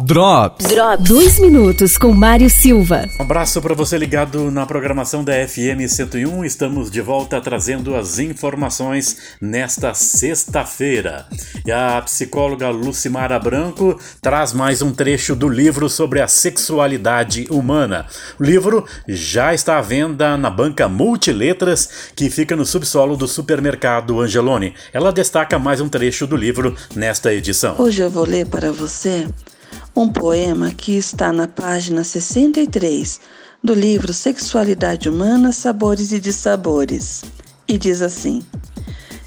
Drops. Drops. Dois minutos com Mário Silva. Um abraço para você ligado na programação da FM 101. Estamos de volta trazendo as informações nesta sexta-feira. E a psicóloga Lucimara Branco traz mais um trecho do livro sobre a sexualidade humana. O livro já está à venda na banca Multiletras, que fica no subsolo do supermercado Angelone. Ela destaca mais um trecho do livro nesta edição. Hoje eu vou ler para você um poema que está na página 63 do livro Sexualidade Humana, Sabores e Dissabores. E diz assim: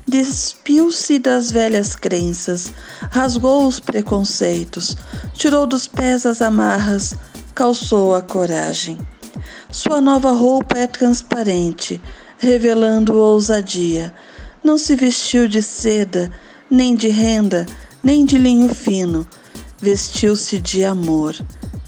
Despiu-se das velhas crenças, rasgou os preconceitos, tirou dos pés as amarras, calçou a coragem. Sua nova roupa é transparente, revelando ousadia. Não se vestiu de seda, nem de renda, nem de linho fino vestiu-se de amor,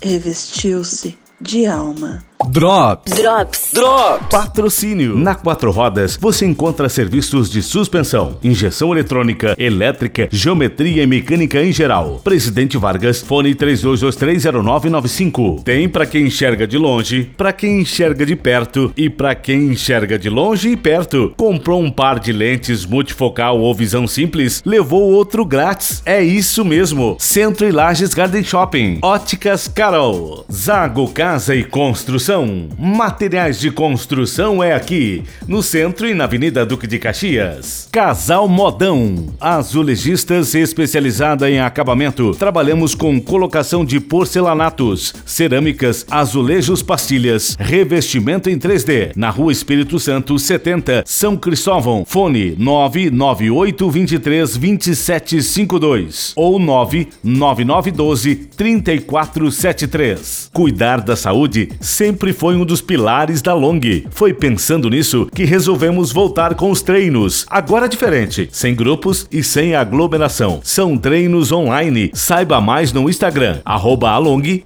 revestiu-se de alma. Drops. Drops. Drops. Patrocínio. Na Quatro Rodas você encontra serviços de suspensão, injeção eletrônica, elétrica, geometria e mecânica em geral. Presidente Vargas, fone 32230995. Tem para quem enxerga de longe, para quem enxerga de perto e para quem enxerga de longe e perto. Comprou um par de lentes multifocal ou visão simples, levou outro grátis. É isso mesmo. Centro e Lages Garden Shopping. Óticas Carol. Zago Casa e Construção construção. Materiais de construção é aqui, no centro e na Avenida Duque de Caxias. Casal Modão. Azulejistas especializada em acabamento. Trabalhamos com colocação de porcelanatos, cerâmicas, azulejos, pastilhas, revestimento em 3D. Na Rua Espírito Santo 70, São Cristóvão. Fone 998 23 2752 ou 99912 3473. Cuidar da saúde sempre sempre foi um dos pilares da Long. Foi pensando nisso que resolvemos voltar com os treinos. Agora é diferente, sem grupos e sem aglomeração. São treinos online. Saiba mais no Instagram, arroba along,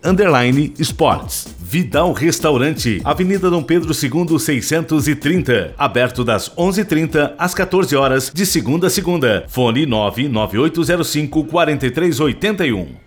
esportes. Vidal Restaurante, Avenida Dom Pedro II 630, aberto das 11:30 às 14 horas de segunda a segunda. Fone 99805 4381.